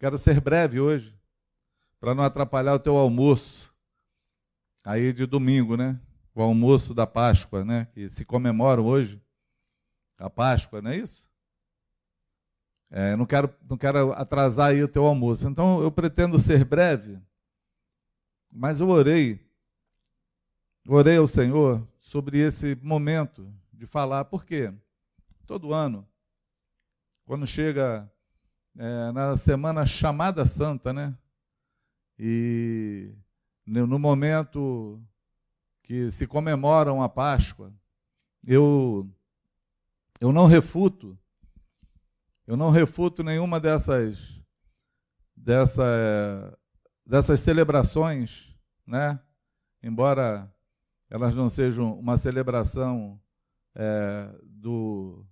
Quero ser breve hoje, para não atrapalhar o teu almoço. Aí de domingo, né? O almoço da Páscoa, né? Que se comemora hoje. A Páscoa, não é isso? É, não, quero, não quero atrasar aí o teu almoço. Então eu pretendo ser breve, mas eu orei, orei ao Senhor sobre esse momento de falar. Por quê? Todo ano, quando chega é, na semana chamada Santa, né? E no momento que se comemoram a Páscoa, eu, eu não refuto eu não refuto nenhuma dessas, dessa, dessas celebrações, né? embora elas não sejam uma celebração é, do,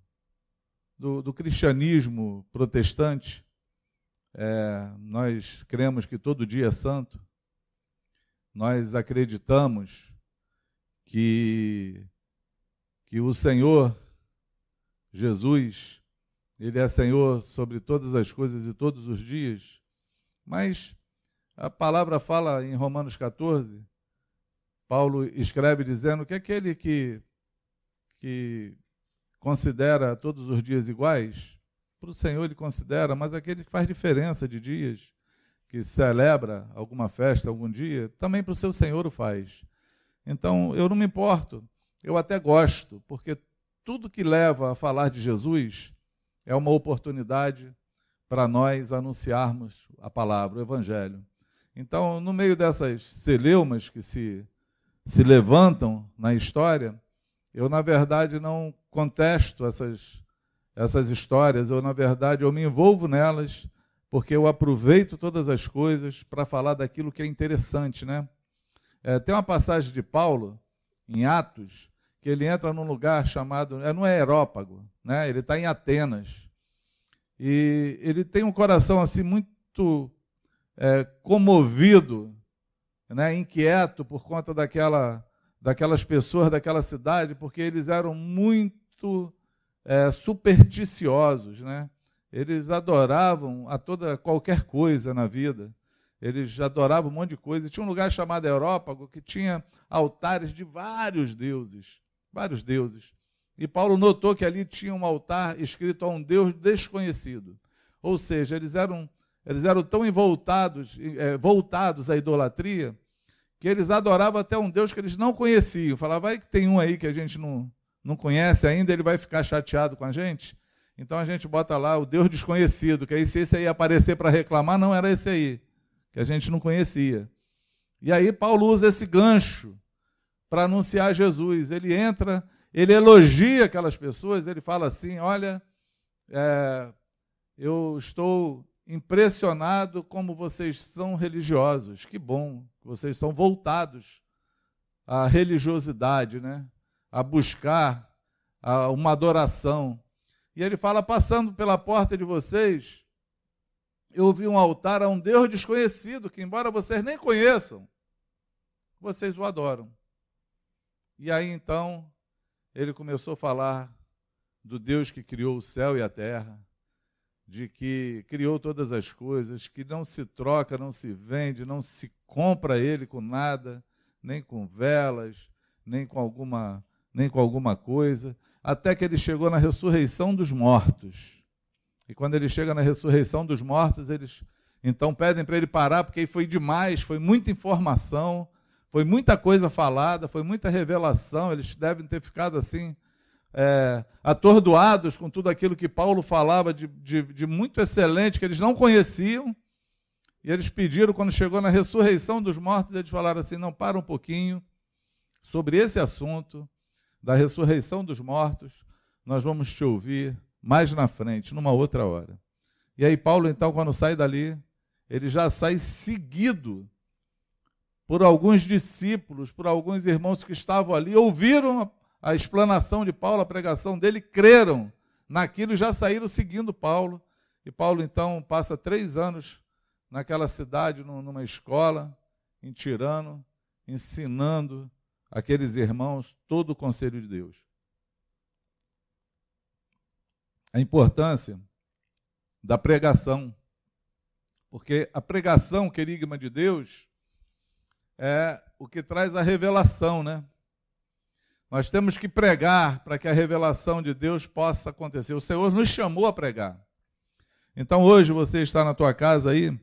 do, do, cristianismo protestante. É, nós cremos que todo dia é santo. Nós acreditamos que, que o Senhor Jesus ele é Senhor sobre todas as coisas e todos os dias. Mas a palavra fala em Romanos 14, Paulo escreve dizendo que aquele que, que considera todos os dias iguais, para o Senhor ele considera, mas aquele que faz diferença de dias, que celebra alguma festa algum dia, também para o seu Senhor o faz. Então eu não me importo, eu até gosto, porque tudo que leva a falar de Jesus é uma oportunidade para nós anunciarmos a palavra, o Evangelho. Então, no meio dessas celeumas que se, se levantam na história, eu, na verdade, não contesto essas, essas histórias, eu, na verdade, eu me envolvo nelas, porque eu aproveito todas as coisas para falar daquilo que é interessante, né? É, tem uma passagem de Paulo, em Atos, que ele entra num lugar chamado, é, não é Aerópago, né? ele está em Atenas. E ele tem um coração assim muito é, comovido, né? inquieto por conta daquela, daquelas pessoas daquela cidade, porque eles eram muito é, supersticiosos. Né? Eles adoravam a toda qualquer coisa na vida. Eles adoravam um monte de coisa. Tinha um lugar chamado Európago que tinha altares de vários deuses vários deuses. E Paulo notou que ali tinha um altar escrito a um Deus desconhecido. Ou seja, eles eram, eles eram tão envoltados, é, voltados à idolatria, que eles adoravam até um Deus que eles não conheciam. Falava, vai que tem um aí que a gente não, não conhece ainda, ele vai ficar chateado com a gente. Então a gente bota lá o Deus desconhecido, que aí se esse aí aparecer para reclamar, não era esse aí, que a gente não conhecia. E aí Paulo usa esse gancho para anunciar Jesus. Ele entra, ele elogia aquelas pessoas, ele fala assim: Olha, é, eu estou impressionado como vocês são religiosos. Que bom, vocês são voltados à religiosidade, né? A buscar a, uma adoração. E ele fala: passando pela porta de vocês, eu vi um altar a um Deus desconhecido, que, embora vocês nem conheçam, vocês o adoram. E aí então ele começou a falar do Deus que criou o céu e a terra, de que criou todas as coisas, que não se troca, não se vende, não se compra ele com nada, nem com velas, nem com alguma, nem com alguma coisa, até que ele chegou na ressurreição dos mortos. E quando ele chega na ressurreição dos mortos, eles então pedem para ele parar, porque foi demais, foi muita informação, foi muita coisa falada, foi muita revelação, eles devem ter ficado assim, é, atordoados com tudo aquilo que Paulo falava de, de, de muito excelente, que eles não conheciam. E eles pediram, quando chegou na ressurreição dos mortos, eles falaram assim: não, para um pouquinho, sobre esse assunto da ressurreição dos mortos, nós vamos te ouvir mais na frente, numa outra hora. E aí, Paulo, então, quando sai dali, ele já sai seguido por alguns discípulos, por alguns irmãos que estavam ali, ouviram a explanação de Paulo, a pregação dele, creram naquilo e já saíram seguindo Paulo. E Paulo, então, passa três anos naquela cidade, numa escola, em Tirano, ensinando aqueles irmãos todo o conselho de Deus. A importância da pregação. Porque a pregação, querigma de Deus, é o que traz a revelação, né? Nós temos que pregar para que a revelação de Deus possa acontecer. O Senhor nos chamou a pregar. Então hoje você está na tua casa aí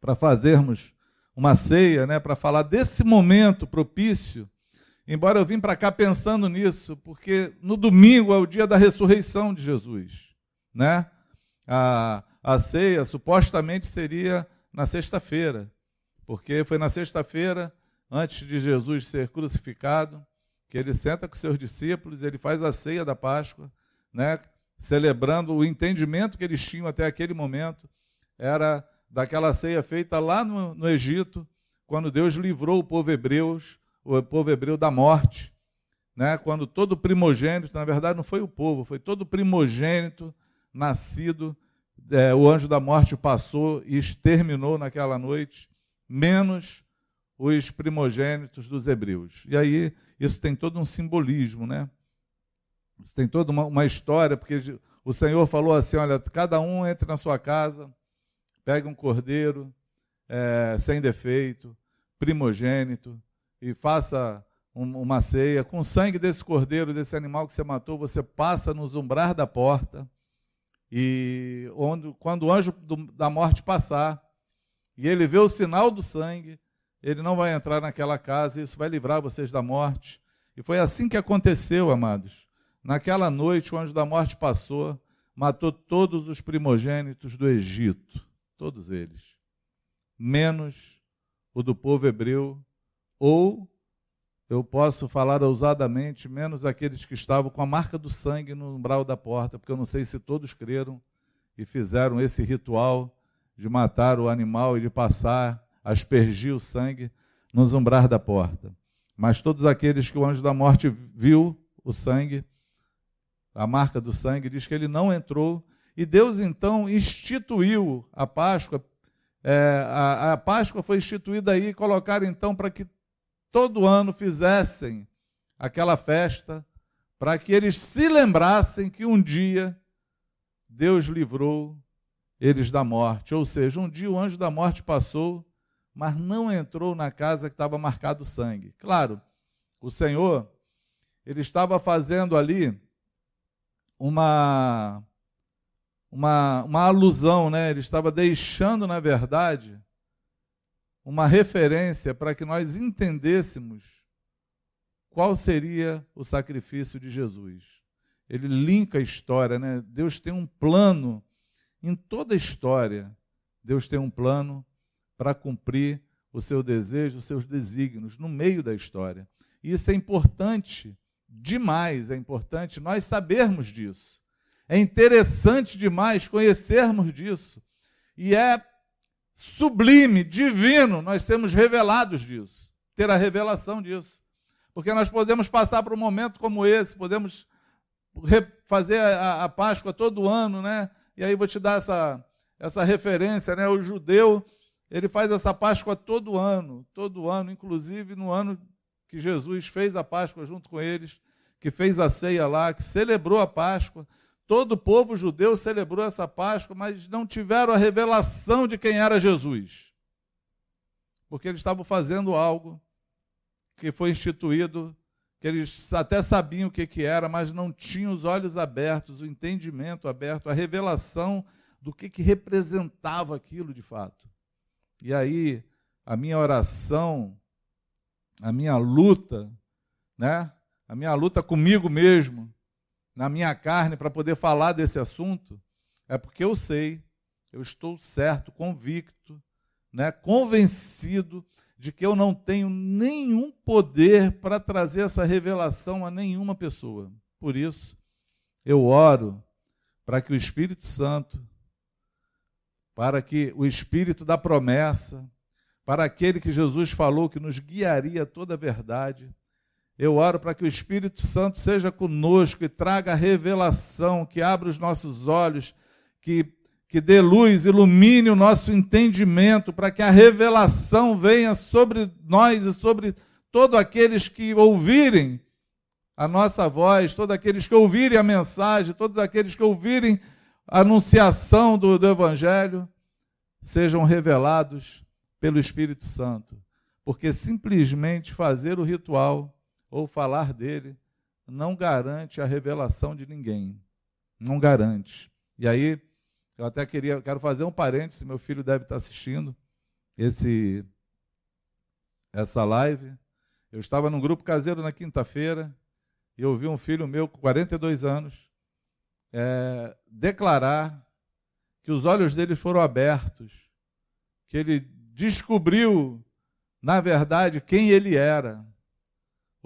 para fazermos uma ceia, né, para falar desse momento propício. Embora eu vim para cá pensando nisso, porque no domingo é o dia da ressurreição de Jesus, né? A, a ceia supostamente seria na sexta-feira, porque foi na sexta-feira, antes de Jesus ser crucificado, que ele senta com seus discípulos, ele faz a ceia da Páscoa, né? celebrando o entendimento que eles tinham até aquele momento, era daquela ceia feita lá no, no Egito, quando Deus livrou o povo hebreu, o povo hebreu da morte, né? quando todo primogênito, na verdade não foi o povo, foi todo primogênito nascido, é, o anjo da morte passou e exterminou naquela noite, menos os primogênitos dos hebreus. E aí isso tem todo um simbolismo, né? Isso tem toda uma, uma história, porque o Senhor falou assim: olha, cada um entre na sua casa, pegue um cordeiro é, sem defeito, primogênito, e faça um, uma ceia. Com o sangue desse cordeiro, desse animal que você matou, você passa nos umbrar da porta, e onde, quando o anjo do, da morte passar, e ele vê o sinal do sangue, ele não vai entrar naquela casa, e isso vai livrar vocês da morte. E foi assim que aconteceu, amados. Naquela noite, o anjo da morte passou, matou todos os primogênitos do Egito, todos eles, menos o do povo hebreu, ou, eu posso falar ousadamente, menos aqueles que estavam com a marca do sangue no umbral da porta, porque eu não sei se todos creram e fizeram esse ritual de matar o animal e de passar aspergir o sangue nos umbrar da porta. Mas todos aqueles que o anjo da morte viu o sangue, a marca do sangue, diz que ele não entrou. E Deus então instituiu a Páscoa. É, a, a Páscoa foi instituída aí, colocaram então para que todo ano fizessem aquela festa, para que eles se lembrassem que um dia Deus livrou eles da morte. Ou seja, um dia o anjo da morte passou mas não entrou na casa que estava marcado sangue. Claro, o Senhor, ele estava fazendo ali uma, uma, uma alusão, né? ele estava deixando, na verdade, uma referência para que nós entendêssemos qual seria o sacrifício de Jesus. Ele linka a história, né? Deus tem um plano em toda a história. Deus tem um plano para cumprir o seu desejo, os seus desígnios no meio da história. E isso é importante demais, é importante nós sabermos disso. É interessante demais conhecermos disso. E é sublime, divino nós sermos revelados disso, ter a revelação disso. Porque nós podemos passar por um momento como esse, podemos fazer a, a Páscoa todo ano, né? E aí vou te dar essa, essa referência, né? O judeu ele faz essa Páscoa todo ano, todo ano, inclusive no ano que Jesus fez a Páscoa junto com eles, que fez a ceia lá, que celebrou a Páscoa. Todo o povo judeu celebrou essa Páscoa, mas não tiveram a revelação de quem era Jesus. Porque eles estavam fazendo algo que foi instituído, que eles até sabiam o que, que era, mas não tinham os olhos abertos, o entendimento aberto, a revelação do que, que representava aquilo de fato. E aí, a minha oração, a minha luta, né? A minha luta comigo mesmo, na minha carne, para poder falar desse assunto, é porque eu sei, eu estou certo, convicto, né? convencido de que eu não tenho nenhum poder para trazer essa revelação a nenhuma pessoa. Por isso, eu oro para que o Espírito Santo para que o Espírito da promessa, para aquele que Jesus falou que nos guiaria toda a verdade. Eu oro para que o Espírito Santo seja conosco e traga revelação, que abra os nossos olhos, que, que dê luz, ilumine o nosso entendimento, para que a revelação venha sobre nós e sobre todos aqueles que ouvirem a nossa voz, todos aqueles que ouvirem a mensagem, todos aqueles que ouvirem a anunciação do, do Evangelho, sejam revelados pelo Espírito Santo, porque simplesmente fazer o ritual ou falar dele não garante a revelação de ninguém. Não garante. E aí, eu até queria, quero fazer um parêntese, meu filho deve estar assistindo esse essa live. Eu estava num grupo caseiro na quinta-feira e ouvi um filho meu com 42 anos é, declarar que os olhos dele foram abertos, que ele descobriu, na verdade, quem ele era,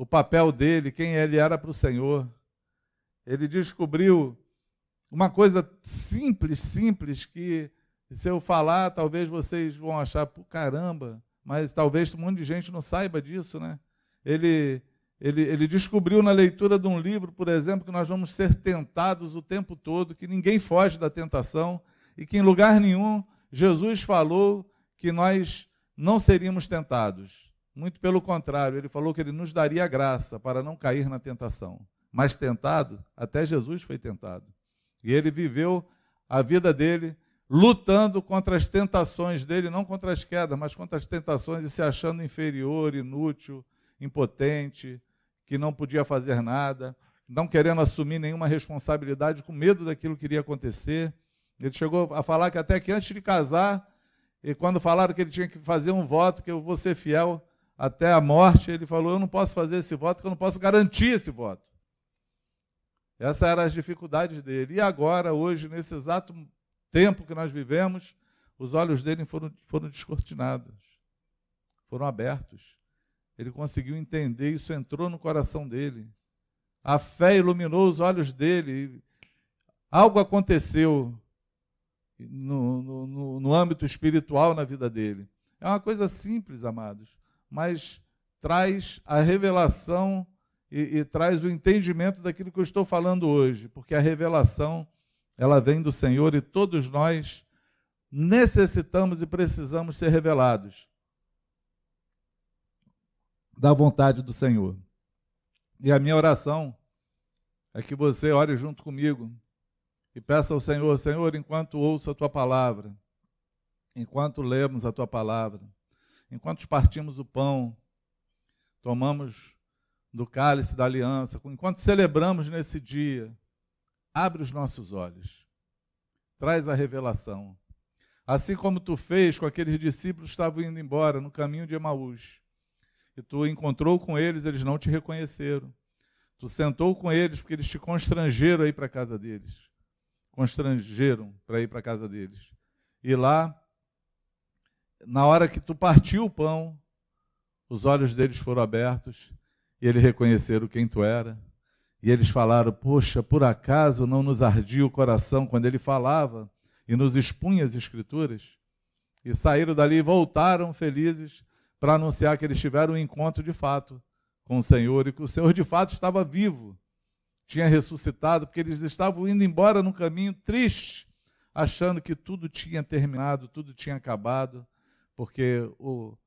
o papel dele, quem ele era para o Senhor. Ele descobriu uma coisa simples, simples, que se eu falar, talvez vocês vão achar, caramba, mas talvez um monte de gente não saiba disso, né? Ele, ele, ele descobriu na leitura de um livro, por exemplo, que nós vamos ser tentados o tempo todo, que ninguém foge da tentação e que em lugar nenhum Jesus falou que nós não seríamos tentados. Muito pelo contrário, ele falou que ele nos daria graça para não cair na tentação. Mas tentado, até Jesus foi tentado. E ele viveu a vida dele lutando contra as tentações dele, não contra as quedas, mas contra as tentações e se achando inferior, inútil, impotente, que não podia fazer nada, não querendo assumir nenhuma responsabilidade, com medo daquilo que iria acontecer. Ele chegou a falar que até que antes de casar, e quando falaram que ele tinha que fazer um voto, que eu vou ser fiel até a morte, ele falou: Eu não posso fazer esse voto, porque eu não posso garantir esse voto. Essas eram as dificuldades dele. E agora, hoje, nesse exato tempo que nós vivemos, os olhos dele foram, foram descortinados, foram abertos. Ele conseguiu entender, isso entrou no coração dele. A fé iluminou os olhos dele. Algo aconteceu no, no, no âmbito espiritual na vida dele. É uma coisa simples, amados, mas traz a revelação e, e, traz o entendimento daquilo que eu estou falando hoje, porque a revelação ela vem do Senhor e todos nós necessitamos e precisamos ser revelados da vontade do Senhor. E a minha oração é que você ore junto comigo e peça ao Senhor, Senhor, enquanto ouço a tua palavra, enquanto lemos a tua palavra, enquanto partimos o pão, tomamos do cálice da aliança, enquanto celebramos nesse dia, abre os nossos olhos, traz a revelação. Assim como tu fez com aqueles discípulos que estavam indo embora no caminho de Emaús, e tu encontrou com eles, eles não te reconheceram. Tu sentou com eles porque eles te constrangeram a ir para casa deles. Constrangeram para ir para a casa deles. E lá, na hora que tu partiu o pão, os olhos deles foram abertos e eles reconheceram quem tu era. E eles falaram: Poxa, por acaso não nos ardia o coração quando ele falava e nos expunha as Escrituras? E saíram dali e voltaram felizes para anunciar que eles tiveram um encontro de fato com o Senhor e que o Senhor de fato estava vivo, tinha ressuscitado, porque eles estavam indo embora num caminho triste, achando que tudo tinha terminado, tudo tinha acabado, porque o,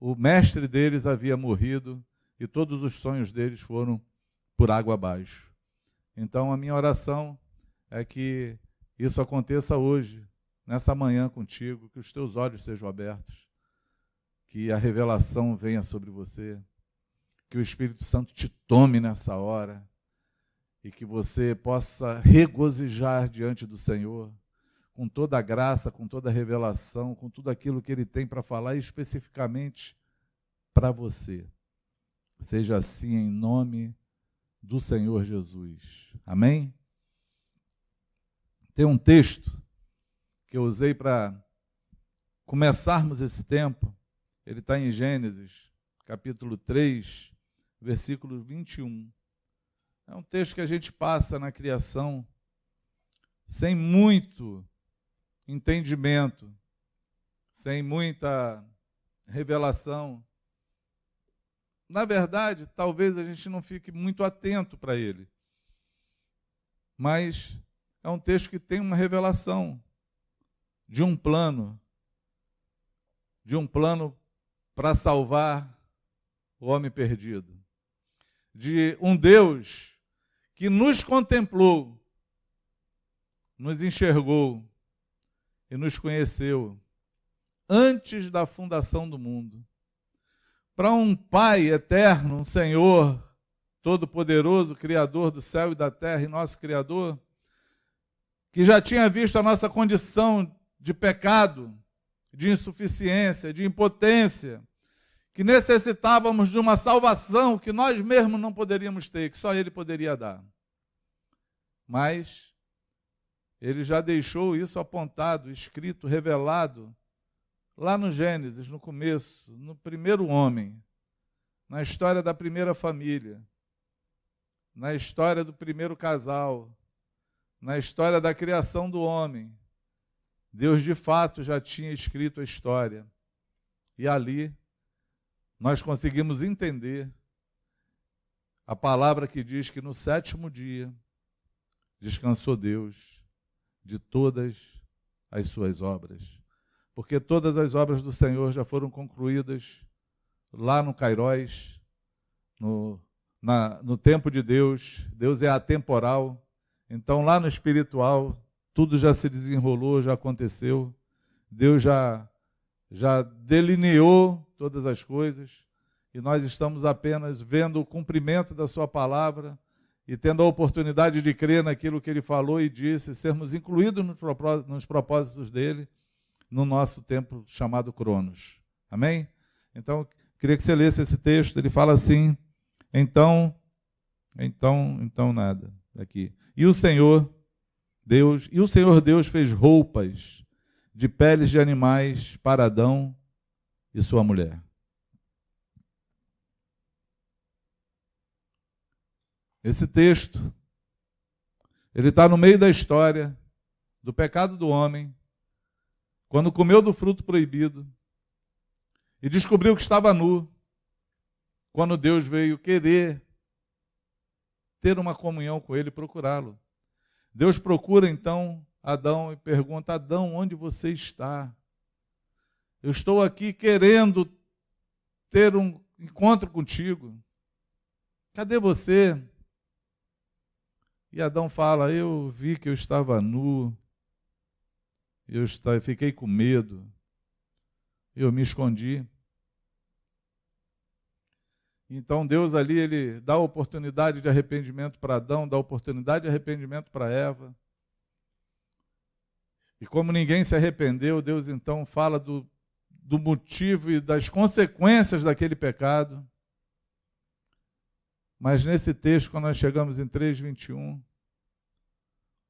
o mestre deles havia morrido e todos os sonhos deles foram por água abaixo. Então, a minha oração é que isso aconteça hoje, nessa manhã contigo, que os teus olhos sejam abertos, que a revelação venha sobre você, que o Espírito Santo te tome nessa hora e que você possa regozijar diante do Senhor com toda a graça, com toda a revelação, com tudo aquilo que Ele tem para falar especificamente para você. Seja assim em nome do Senhor Jesus. Amém? Tem um texto que eu usei para começarmos esse tempo. Ele está em Gênesis, capítulo 3, versículo 21. É um texto que a gente passa na criação sem muito entendimento, sem muita revelação na verdade, talvez a gente não fique muito atento para ele. Mas é um texto que tem uma revelação de um plano, de um plano para salvar o homem perdido, de um Deus que nos contemplou, nos enxergou e nos conheceu antes da fundação do mundo. Para um Pai eterno, um Senhor todo-poderoso, Criador do céu e da terra e nosso Criador, que já tinha visto a nossa condição de pecado, de insuficiência, de impotência, que necessitávamos de uma salvação que nós mesmos não poderíamos ter, que só Ele poderia dar. Mas Ele já deixou isso apontado, escrito, revelado, lá no Gênesis, no começo, no primeiro homem, na história da primeira família, na história do primeiro casal, na história da criação do homem. Deus de fato já tinha escrito a história. E ali nós conseguimos entender a palavra que diz que no sétimo dia descansou Deus de todas as suas obras. Porque todas as obras do Senhor já foram concluídas lá no Cairóis, no, na, no tempo de Deus. Deus é atemporal. Então, lá no espiritual, tudo já se desenrolou, já aconteceu. Deus já, já delineou todas as coisas, e nós estamos apenas vendo o cumprimento da Sua palavra e tendo a oportunidade de crer naquilo que Ele falou e disse, sermos incluídos nos propósitos dele no nosso tempo chamado Cronos. Amém? Então, queria que você lesse esse texto. Ele fala assim: então, então, então nada. Aqui. E o Senhor Deus, e o Senhor Deus fez roupas de peles de animais para Adão e sua mulher. Esse texto, ele está no meio da história do pecado do homem, quando comeu do fruto proibido e descobriu que estava nu, quando Deus veio querer ter uma comunhão com ele, procurá-lo. Deus procura então Adão e pergunta: Adão, onde você está? Eu estou aqui querendo ter um encontro contigo. Cadê você? E Adão fala: Eu vi que eu estava nu, eu fiquei com medo, eu me escondi. Então Deus ali ele dá oportunidade de arrependimento para Adão, dá oportunidade de arrependimento para Eva. E como ninguém se arrependeu, Deus então fala do, do motivo e das consequências daquele pecado. Mas nesse texto, quando nós chegamos em 3:21,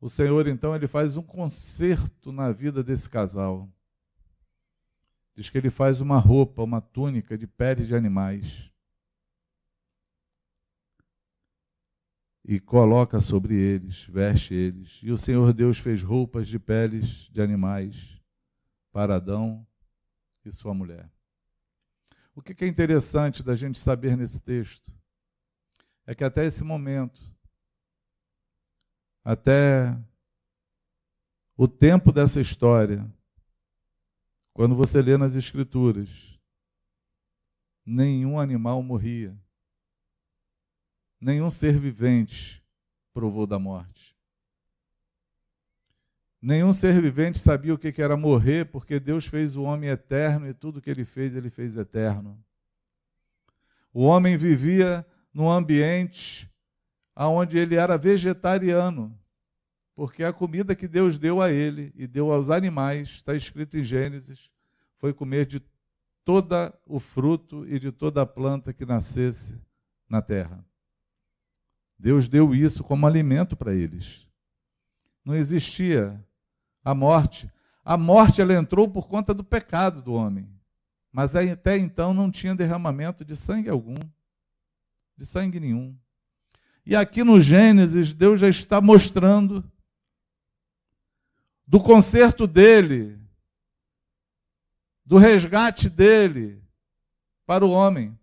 o Senhor então ele faz um conserto na vida desse casal. Diz que ele faz uma roupa, uma túnica de pele de animais. e coloca sobre eles, veste eles. E o Senhor Deus fez roupas de peles de animais para Adão e sua mulher. O que é interessante da gente saber nesse texto é que até esse momento, até o tempo dessa história, quando você lê nas Escrituras, nenhum animal morria nenhum ser vivente provou da morte. Nenhum ser vivente sabia o que era morrer, porque Deus fez o homem eterno e tudo que ele fez, ele fez eterno. O homem vivia num ambiente onde ele era vegetariano, porque a comida que Deus deu a ele e deu aos animais, está escrito em Gênesis, foi comer de toda o fruto e de toda a planta que nascesse na terra. Deus deu isso como alimento para eles. Não existia a morte. A morte ela entrou por conta do pecado do homem. Mas até então não tinha derramamento de sangue algum, de sangue nenhum. E aqui no Gênesis, Deus já está mostrando do conserto dele, do resgate dele para o homem,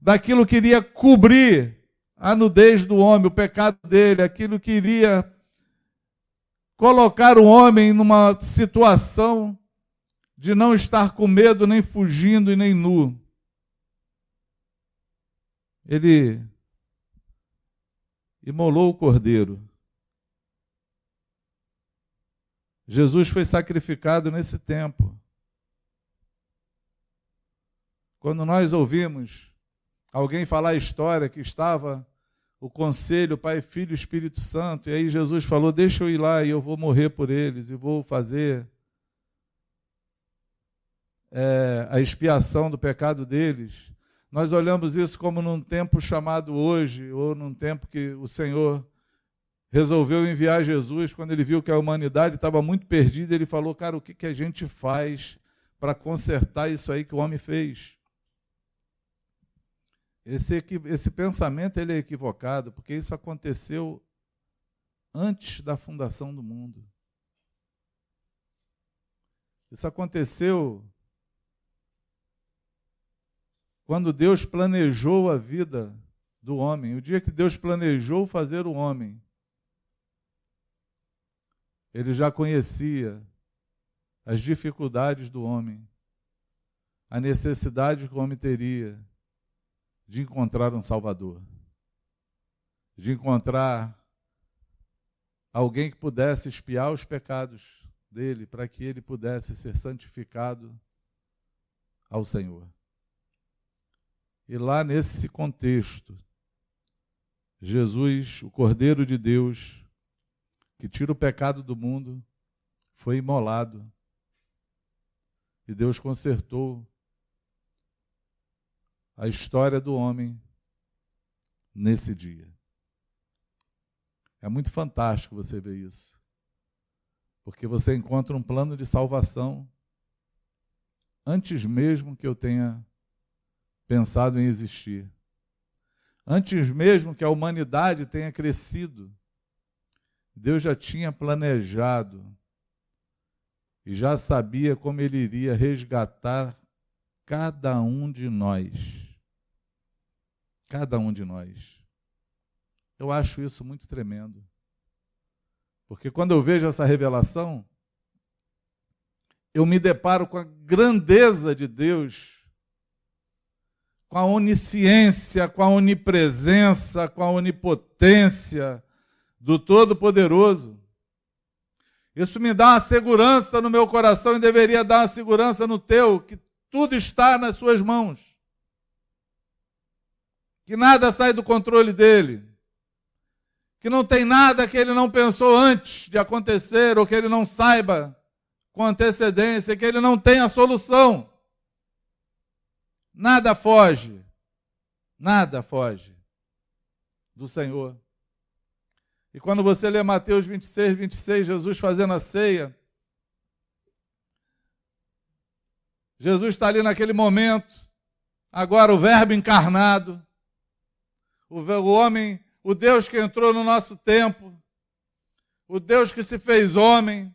daquilo que iria cobrir a nudez do homem, o pecado dele, aquilo que iria colocar o homem numa situação de não estar com medo, nem fugindo e nem nu. Ele imolou o cordeiro. Jesus foi sacrificado nesse tempo, Quando nós ouvimos alguém falar a história que estava o conselho, Pai, Filho Espírito Santo, e aí Jesus falou: Deixa eu ir lá e eu vou morrer por eles e vou fazer é, a expiação do pecado deles. Nós olhamos isso como num tempo chamado hoje, ou num tempo que o Senhor resolveu enviar Jesus, quando ele viu que a humanidade estava muito perdida, ele falou: Cara, o que, que a gente faz para consertar isso aí que o homem fez? Esse, esse pensamento ele é equivocado, porque isso aconteceu antes da fundação do mundo. Isso aconteceu quando Deus planejou a vida do homem. O dia que Deus planejou fazer o homem, ele já conhecia as dificuldades do homem, a necessidade que o homem teria de encontrar um Salvador, de encontrar alguém que pudesse espiar os pecados dele, para que ele pudesse ser santificado ao Senhor. E lá nesse contexto, Jesus, o Cordeiro de Deus, que tira o pecado do mundo, foi imolado. E Deus consertou a história do homem nesse dia. É muito fantástico você ver isso. Porque você encontra um plano de salvação antes mesmo que eu tenha pensado em existir. Antes mesmo que a humanidade tenha crescido, Deus já tinha planejado e já sabia como ele iria resgatar cada um de nós. Cada um de nós. Eu acho isso muito tremendo. Porque quando eu vejo essa revelação, eu me deparo com a grandeza de Deus, com a onisciência, com a onipresença, com a onipotência do Todo-Poderoso. Isso me dá uma segurança no meu coração e deveria dar uma segurança no teu, que tudo está nas suas mãos. Que nada sai do controle dele. Que não tem nada que ele não pensou antes de acontecer ou que ele não saiba com antecedência, que ele não tem a solução. Nada foge. Nada foge do Senhor. E quando você lê Mateus 26, 26, Jesus fazendo a ceia, Jesus está ali naquele momento, agora o Verbo encarnado, o, homem, o Deus que entrou no nosso tempo, o Deus que se fez homem,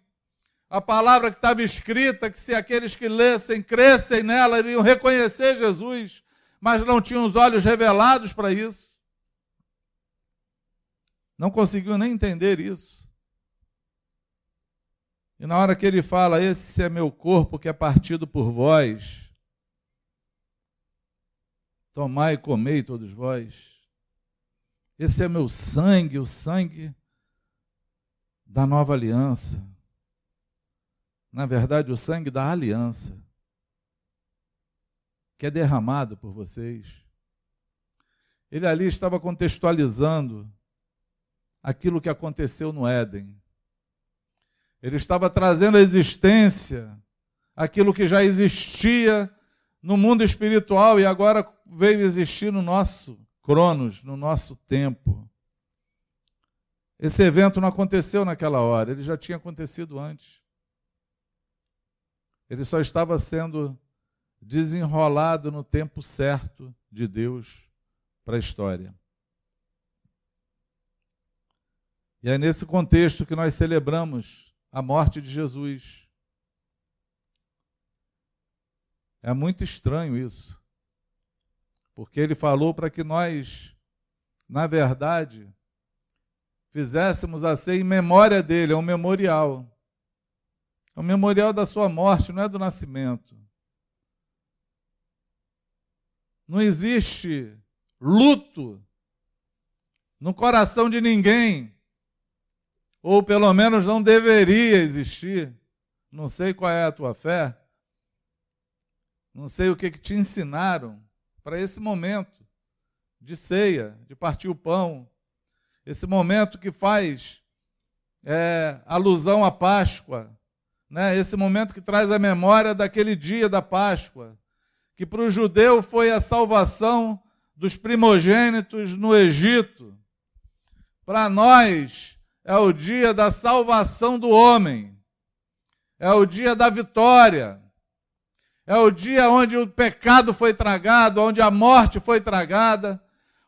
a palavra que estava escrita, que se aqueles que lessem, crescem nela, iriam reconhecer Jesus, mas não tinham os olhos revelados para isso. Não conseguiu nem entender isso. E na hora que ele fala, esse é meu corpo que é partido por vós, tomai e comei todos vós. Esse é meu sangue, o sangue da nova aliança. Na verdade, o sangue da aliança, que é derramado por vocês. Ele ali estava contextualizando aquilo que aconteceu no Éden. Ele estava trazendo à existência aquilo que já existia no mundo espiritual e agora veio existir no nosso Cronos, no nosso tempo. Esse evento não aconteceu naquela hora, ele já tinha acontecido antes. Ele só estava sendo desenrolado no tempo certo de Deus para a história. E é nesse contexto que nós celebramos a morte de Jesus. É muito estranho isso. Porque ele falou para que nós, na verdade, fizéssemos a ceia em memória dele, é um memorial. É um memorial da sua morte, não é do nascimento. Não existe luto no coração de ninguém ou pelo menos não deveria existir. Não sei qual é a tua fé. Não sei o que, que te ensinaram para esse momento de ceia, de partir o pão, esse momento que faz é, alusão à Páscoa, né? esse momento que traz a memória daquele dia da Páscoa, que para o judeu foi a salvação dos primogênitos no Egito. Para nós é o dia da salvação do homem, é o dia da vitória, é o dia onde o pecado foi tragado, onde a morte foi tragada,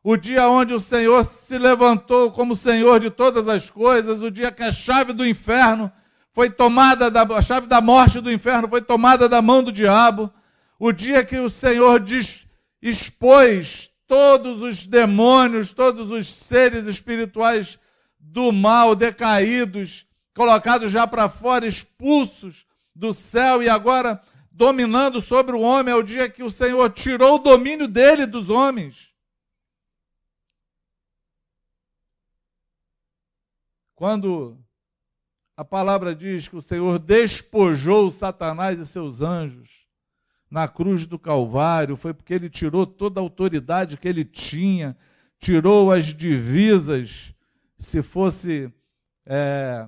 o dia onde o Senhor se levantou como Senhor de todas as coisas, o dia que a chave do inferno foi tomada, da, a chave da morte do inferno foi tomada da mão do diabo, o dia que o Senhor diz, expôs todos os demônios, todos os seres espirituais do mal decaídos, colocados já para fora, expulsos do céu e agora dominando sobre o homem, é o dia que o Senhor tirou o domínio dele dos homens. Quando a palavra diz que o Senhor despojou Satanás e seus anjos na cruz do Calvário, foi porque ele tirou toda a autoridade que ele tinha, tirou as divisas, se fosse é,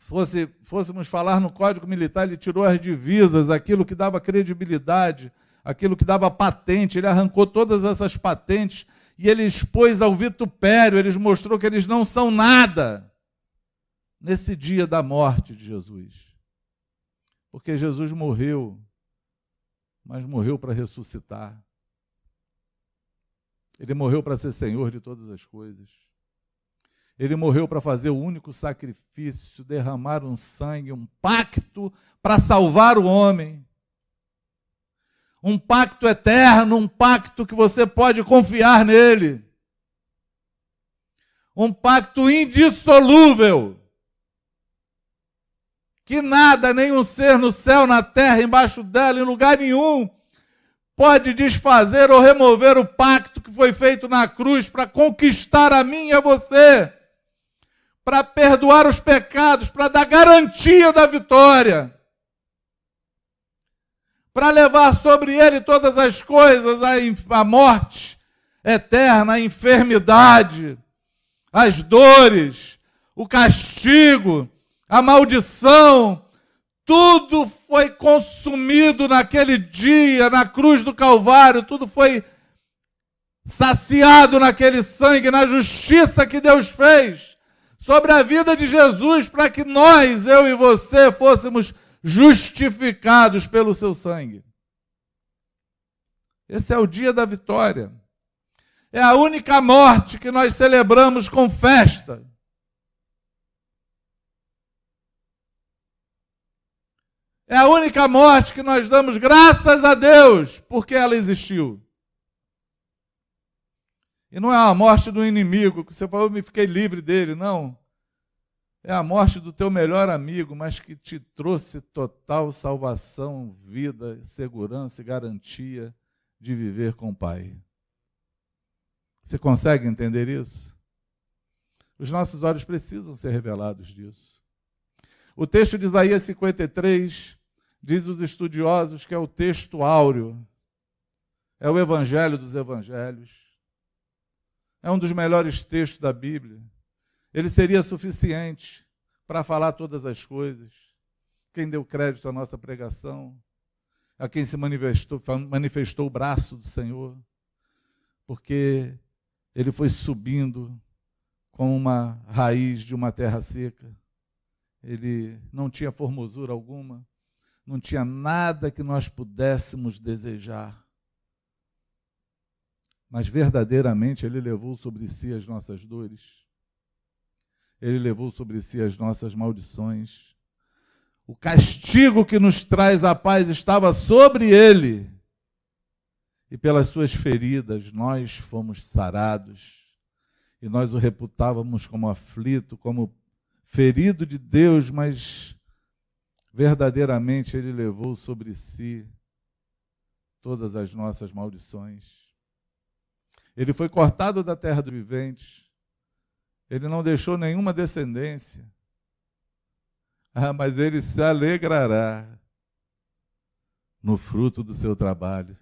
fosse, fôssemos falar no Código Militar, ele tirou as divisas, aquilo que dava credibilidade, aquilo que dava patente, ele arrancou todas essas patentes e ele expôs ao vitupério, ele mostrou que eles não são nada nesse dia da morte de Jesus. Porque Jesus morreu, mas morreu para ressuscitar. Ele morreu para ser Senhor de todas as coisas. Ele morreu para fazer o único sacrifício, derramar um sangue, um pacto para salvar o homem. Um pacto eterno, um pacto que você pode confiar nele. Um pacto indissolúvel. Que nada, nenhum ser no céu, na terra, embaixo dela, em lugar nenhum, pode desfazer ou remover o pacto que foi feito na cruz para conquistar a mim e a você para perdoar os pecados, para dar garantia da vitória, para levar sobre ele todas as coisas, a, morte eterna, a enfermidade, as dores, o castigo, a maldição, tudo foi consumido naquele dia, na cruz do Calvário, tudo foi saciado naquele sangue, na justiça que Deus fez sobre a vida de Jesus para que nós, eu e você, fôssemos justificados pelo seu sangue. Esse é o dia da vitória. É a única morte que nós celebramos com festa. É a única morte que nós damos graças a Deus porque ela existiu. E não é a morte do inimigo, que você falou, me fiquei livre dele. Não. É a morte do teu melhor amigo, mas que te trouxe total salvação, vida, segurança e garantia de viver com o Pai. Você consegue entender isso? Os nossos olhos precisam ser revelados disso. O texto de Isaías 53 diz os estudiosos que é o texto áureo, é o evangelho dos evangelhos. É um dos melhores textos da Bíblia. Ele seria suficiente para falar todas as coisas. Quem deu crédito à nossa pregação, a quem se manifestou, manifestou o braço do Senhor, porque ele foi subindo com uma raiz de uma terra seca. Ele não tinha formosura alguma, não tinha nada que nós pudéssemos desejar. Mas verdadeiramente Ele levou sobre si as nossas dores, Ele levou sobre si as nossas maldições. O castigo que nos traz a paz estava sobre Ele, e pelas Suas feridas nós fomos sarados, e nós o reputávamos como aflito, como ferido de Deus, mas verdadeiramente Ele levou sobre si todas as nossas maldições. Ele foi cortado da terra dos viventes. Ele não deixou nenhuma descendência. Ah, mas ele se alegrará no fruto do seu trabalho.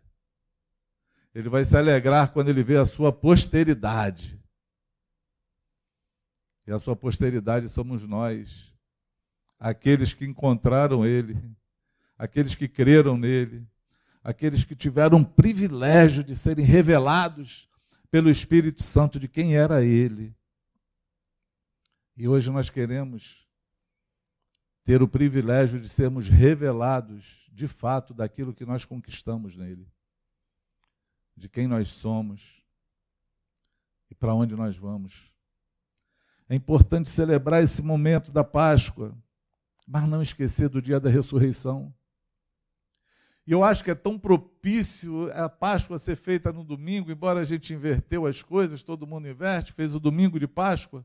Ele vai se alegrar quando ele vê a sua posteridade. E a sua posteridade somos nós, aqueles que encontraram ele, aqueles que creram nele, aqueles que tiveram o privilégio de serem revelados pelo Espírito Santo de quem era ele. E hoje nós queremos ter o privilégio de sermos revelados de fato daquilo que nós conquistamos nele, de quem nós somos e para onde nós vamos. É importante celebrar esse momento da Páscoa, mas não esquecer do dia da ressurreição. E eu acho que é tão propício a Páscoa ser feita no domingo, embora a gente inverteu as coisas, todo mundo inverte, fez o domingo de Páscoa,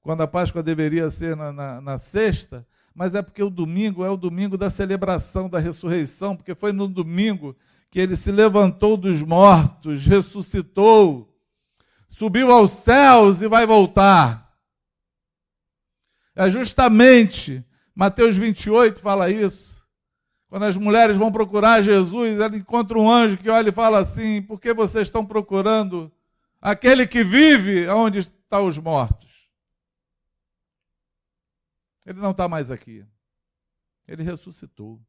quando a Páscoa deveria ser na, na, na sexta, mas é porque o domingo é o domingo da celebração da ressurreição, porque foi no domingo que ele se levantou dos mortos, ressuscitou, subiu aos céus e vai voltar. É justamente, Mateus 28 fala isso. Quando as mulheres vão procurar Jesus, ela encontra um anjo que olha e fala assim: Por que vocês estão procurando aquele que vive onde estão os mortos? Ele não está mais aqui. Ele ressuscitou.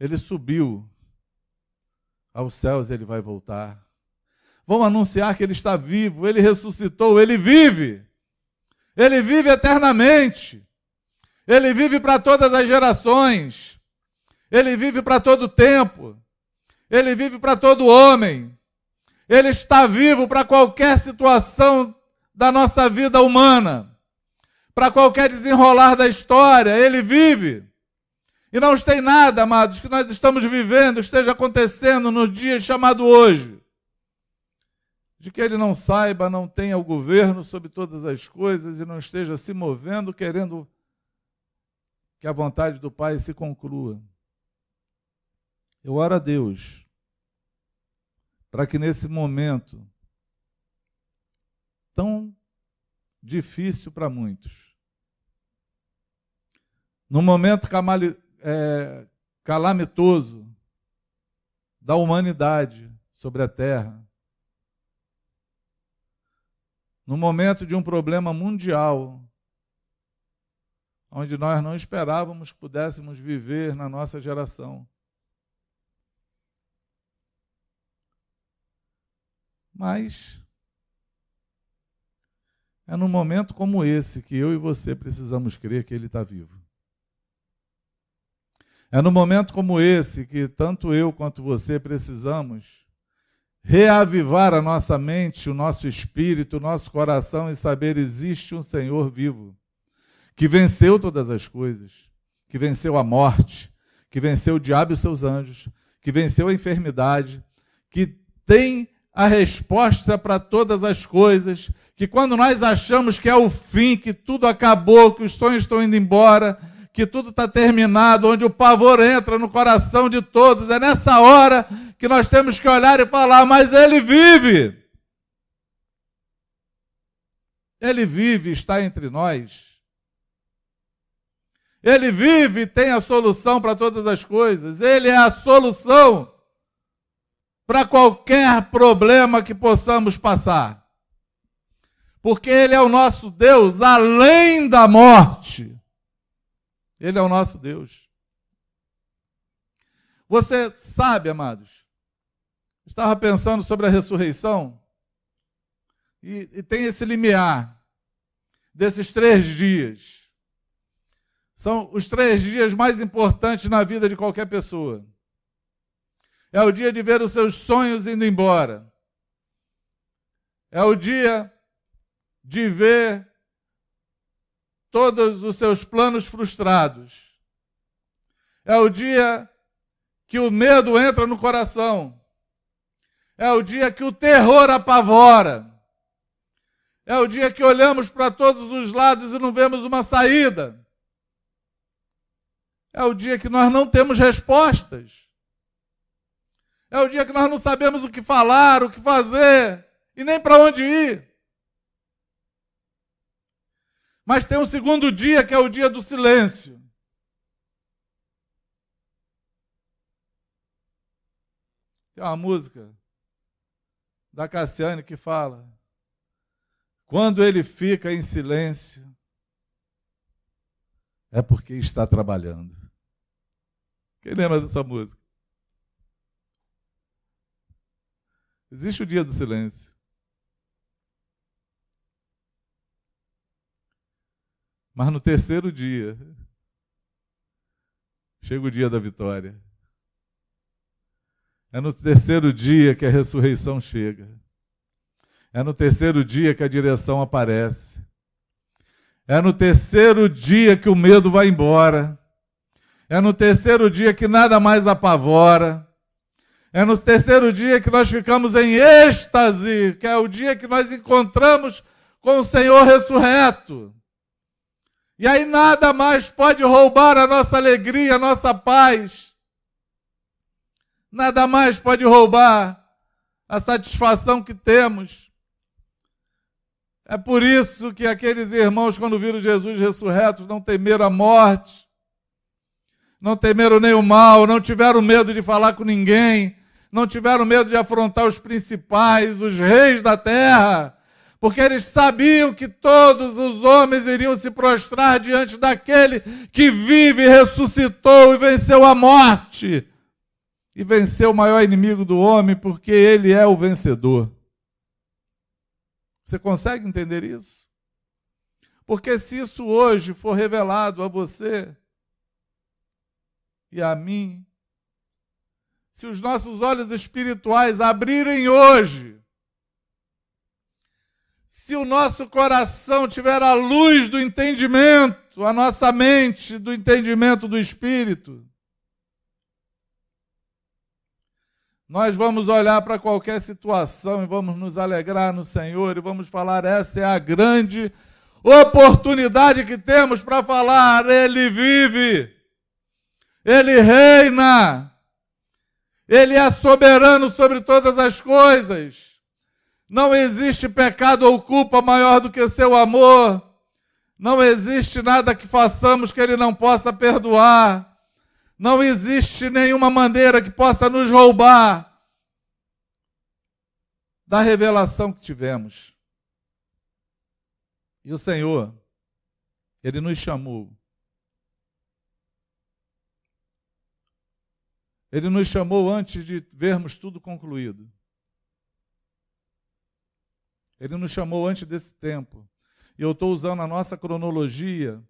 Ele subiu aos céus, ele vai voltar. Vamos anunciar que ele está vivo, ele ressuscitou, ele vive. Ele vive eternamente. Ele vive para todas as gerações. Ele vive para todo tempo. Ele vive para todo homem. Ele está vivo para qualquer situação da nossa vida humana para qualquer desenrolar da história, ele vive. E não tem nada, amados, que nós estamos vivendo, esteja acontecendo no dia chamado hoje, de que ele não saiba, não tenha o governo sobre todas as coisas e não esteja se movendo, querendo que a vontade do Pai se conclua. Eu oro a Deus para que nesse momento tão difícil para muitos, no momento é, calamitoso da humanidade sobre a terra, no momento de um problema mundial, onde nós não esperávamos que pudéssemos viver na nossa geração. Mas é num momento como esse que eu e você precisamos crer que Ele está vivo. É no momento como esse que tanto eu quanto você precisamos reavivar a nossa mente, o nosso espírito, o nosso coração e saber existe um Senhor vivo que venceu todas as coisas, que venceu a morte, que venceu o diabo e seus anjos, que venceu a enfermidade, que tem a resposta para todas as coisas, que quando nós achamos que é o fim, que tudo acabou, que os sonhos estão indo embora, que tudo está terminado, onde o pavor entra no coração de todos. É nessa hora que nós temos que olhar e falar: mas ele vive. Ele vive, está entre nós. Ele vive e tem a solução para todas as coisas. Ele é a solução para qualquer problema que possamos passar. Porque Ele é o nosso Deus além da morte. Ele é o nosso Deus. Você sabe, amados, estava pensando sobre a ressurreição e, e tem esse limiar desses três dias. São os três dias mais importantes na vida de qualquer pessoa. É o dia de ver os seus sonhos indo embora. É o dia de ver todos os seus planos frustrados. É o dia que o medo entra no coração. É o dia que o terror apavora. É o dia que olhamos para todos os lados e não vemos uma saída. É o dia que nós não temos respostas. É o dia que nós não sabemos o que falar, o que fazer e nem para onde ir. Mas tem um segundo dia que é o dia do silêncio. Tem uma música da Cassiane que fala: quando ele fica em silêncio, é porque está trabalhando. Quem lembra dessa música? Existe o dia do silêncio. Mas no terceiro dia, chega o dia da vitória. É no terceiro dia que a ressurreição chega. É no terceiro dia que a direção aparece. É no terceiro dia que o medo vai embora. É no terceiro dia que nada mais apavora. É no terceiro dia que nós ficamos em êxtase, que é o dia que nós encontramos com o Senhor ressurreto. E aí nada mais pode roubar a nossa alegria, a nossa paz. Nada mais pode roubar a satisfação que temos. É por isso que aqueles irmãos, quando viram Jesus ressurreto, não temeram a morte, não temeram nem o mal, não tiveram medo de falar com ninguém, não tiveram medo de afrontar os principais, os reis da terra, porque eles sabiam que todos os homens iriam se prostrar diante daquele que vive, ressuscitou e venceu a morte e venceu o maior inimigo do homem, porque ele é o vencedor. Você consegue entender isso? Porque se isso hoje for revelado a você e a mim, se os nossos olhos espirituais abrirem hoje, se o nosso coração tiver a luz do entendimento, a nossa mente do entendimento do Espírito, Nós vamos olhar para qualquer situação e vamos nos alegrar no Senhor e vamos falar: essa é a grande oportunidade que temos para falar. Ele vive, ele reina, ele é soberano sobre todas as coisas. Não existe pecado ou culpa maior do que seu amor. Não existe nada que façamos que ele não possa perdoar. Não existe nenhuma maneira que possa nos roubar da revelação que tivemos. E o Senhor, Ele nos chamou. Ele nos chamou antes de vermos tudo concluído. Ele nos chamou antes desse tempo. E eu estou usando a nossa cronologia,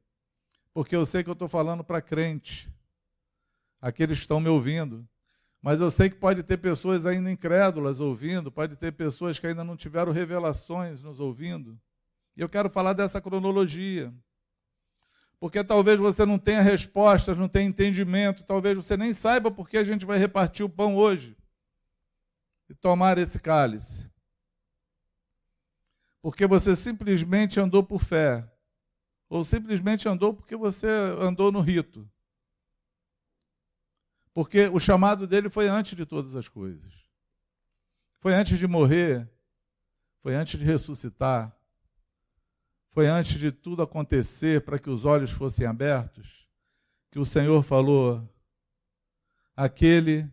porque eu sei que eu estou falando para crente aqueles que estão me ouvindo. Mas eu sei que pode ter pessoas ainda incrédulas ouvindo, pode ter pessoas que ainda não tiveram revelações nos ouvindo. E eu quero falar dessa cronologia. Porque talvez você não tenha respostas, não tenha entendimento, talvez você nem saiba por que a gente vai repartir o pão hoje e tomar esse cálice. Porque você simplesmente andou por fé, ou simplesmente andou porque você andou no rito. Porque o chamado dele foi antes de todas as coisas. Foi antes de morrer, foi antes de ressuscitar, foi antes de tudo acontecer para que os olhos fossem abertos, que o Senhor falou: aquele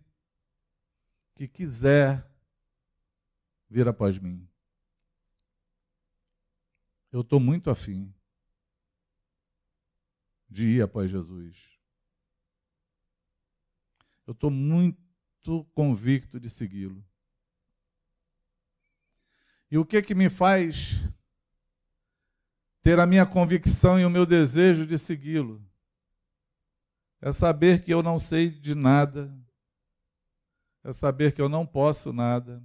que quiser vir após mim. Eu estou muito afim de ir após Jesus. Eu estou muito convicto de segui-lo. E o que que me faz ter a minha convicção e o meu desejo de segui-lo? É saber que eu não sei de nada, é saber que eu não posso nada,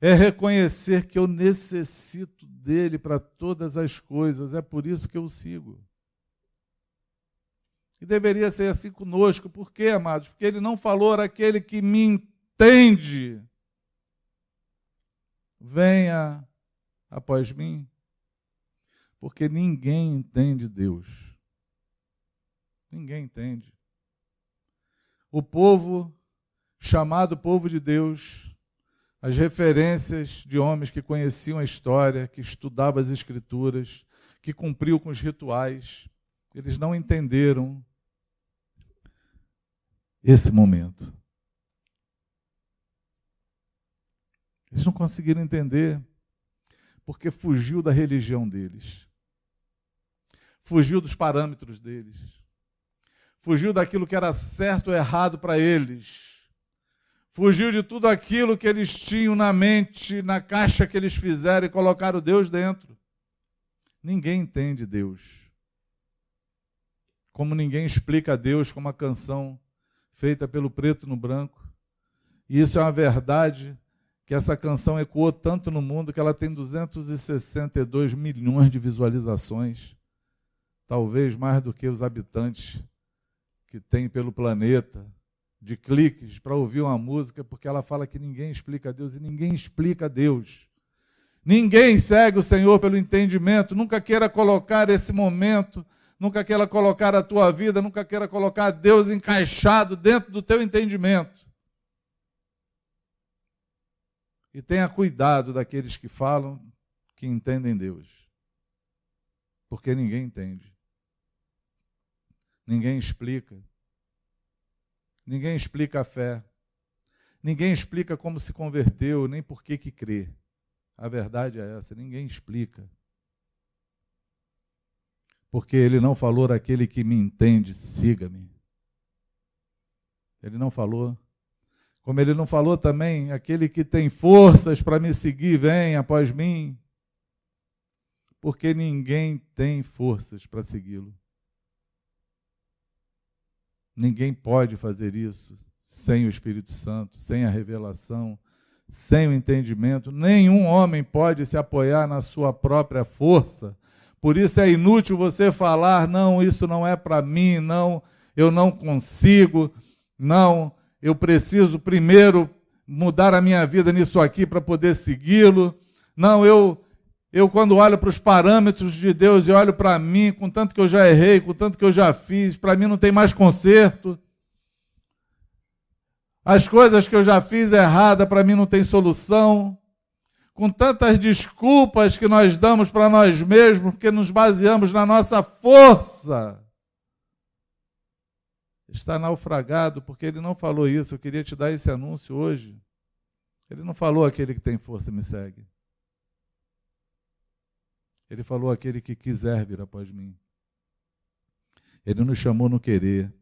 é reconhecer que eu necessito dele para todas as coisas, é por isso que eu sigo. E deveria ser assim conosco. Por quê, amados? Porque ele não falou aquele que me entende. Venha após mim. Porque ninguém entende Deus. Ninguém entende. O povo, chamado povo de Deus, as referências de homens que conheciam a história, que estudavam as escrituras, que cumpriam com os rituais, eles não entenderam esse momento. Eles não conseguiram entender, porque fugiu da religião deles, fugiu dos parâmetros deles, fugiu daquilo que era certo ou errado para eles, fugiu de tudo aquilo que eles tinham na mente, na caixa que eles fizeram e colocaram Deus dentro. Ninguém entende Deus. Como ninguém explica Deus com uma canção feita pelo preto no branco. E isso é uma verdade que essa canção ecoou tanto no mundo que ela tem 262 milhões de visualizações, talvez mais do que os habitantes que tem pelo planeta, de cliques para ouvir uma música, porque ela fala que ninguém explica Deus e ninguém explica Deus. Ninguém segue o Senhor pelo entendimento, nunca queira colocar esse momento, nunca queira colocar a tua vida, nunca queira colocar Deus encaixado dentro do teu entendimento. E tenha cuidado daqueles que falam que entendem Deus. Porque ninguém entende. Ninguém explica. Ninguém explica a fé. Ninguém explica como se converteu, nem por que que crê. A verdade é essa, ninguém explica. Porque ele não falou aquele que me entende, siga-me. Ele não falou. Como ele não falou também, aquele que tem forças para me seguir, vem após mim. Porque ninguém tem forças para segui-lo. Ninguém pode fazer isso sem o Espírito Santo, sem a revelação, sem o entendimento. Nenhum homem pode se apoiar na sua própria força. Por isso é inútil você falar: não, isso não é para mim, não, eu não consigo, não, eu preciso primeiro mudar a minha vida nisso aqui para poder segui-lo. Não, eu eu quando olho para os parâmetros de Deus e olho para mim, com tanto que eu já errei, com tanto que eu já fiz, para mim não tem mais conserto. As coisas que eu já fiz errada, para mim não tem solução. Com tantas desculpas que nós damos para nós mesmos, porque nos baseamos na nossa força está naufragado, porque ele não falou isso. Eu queria te dar esse anúncio hoje. Ele não falou aquele que tem força me segue. Ele falou aquele que quiser vir após mim. Ele nos chamou no querer,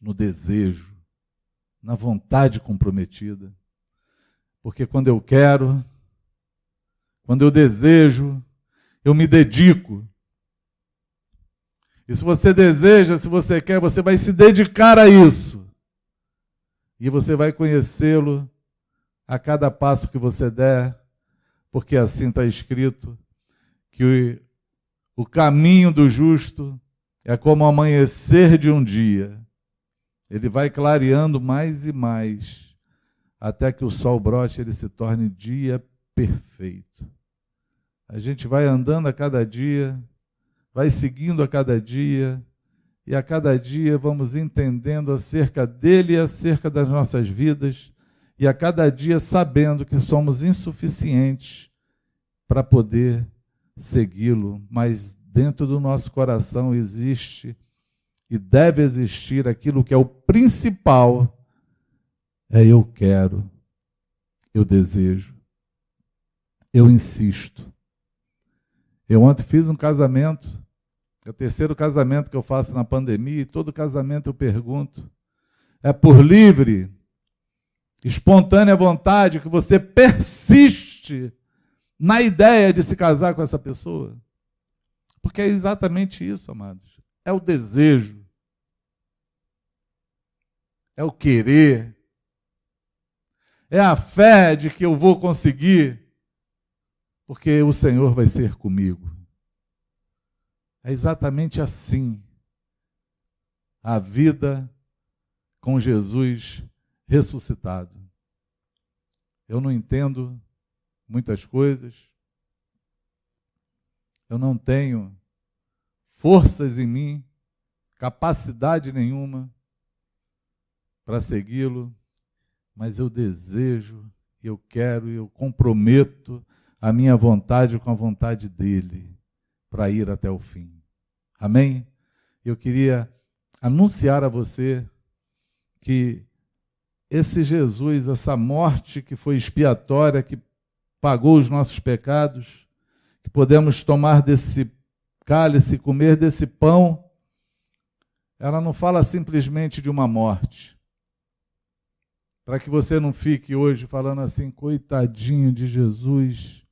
no desejo, na vontade comprometida. Porque quando eu quero, quando eu desejo, eu me dedico. E se você deseja, se você quer, você vai se dedicar a isso. E você vai conhecê-lo a cada passo que você der, porque assim está escrito que o, o caminho do justo é como o amanhecer de um dia. Ele vai clareando mais e mais, até que o sol brote, ele se torne dia perfeito. A gente vai andando a cada dia vai seguindo a cada dia, e a cada dia vamos entendendo acerca dele e acerca das nossas vidas, e a cada dia sabendo que somos insuficientes para poder segui-lo, mas dentro do nosso coração existe e deve existir aquilo que é o principal: é eu quero, eu desejo, eu insisto. Eu ontem fiz um casamento é o terceiro casamento que eu faço na pandemia, e todo casamento eu pergunto. É por livre, espontânea vontade que você persiste na ideia de se casar com essa pessoa? Porque é exatamente isso, amados. É o desejo. É o querer. É a fé de que eu vou conseguir, porque o Senhor vai ser comigo. É exatamente assim. A vida com Jesus ressuscitado. Eu não entendo muitas coisas. Eu não tenho forças em mim, capacidade nenhuma para segui-lo, mas eu desejo, eu quero, eu comprometo a minha vontade com a vontade dele para ir até o fim. Amém? Eu queria anunciar a você que esse Jesus, essa morte que foi expiatória, que pagou os nossos pecados, que podemos tomar desse cálice, comer desse pão, ela não fala simplesmente de uma morte. Para que você não fique hoje falando assim, coitadinho de Jesus,